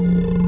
Ooh.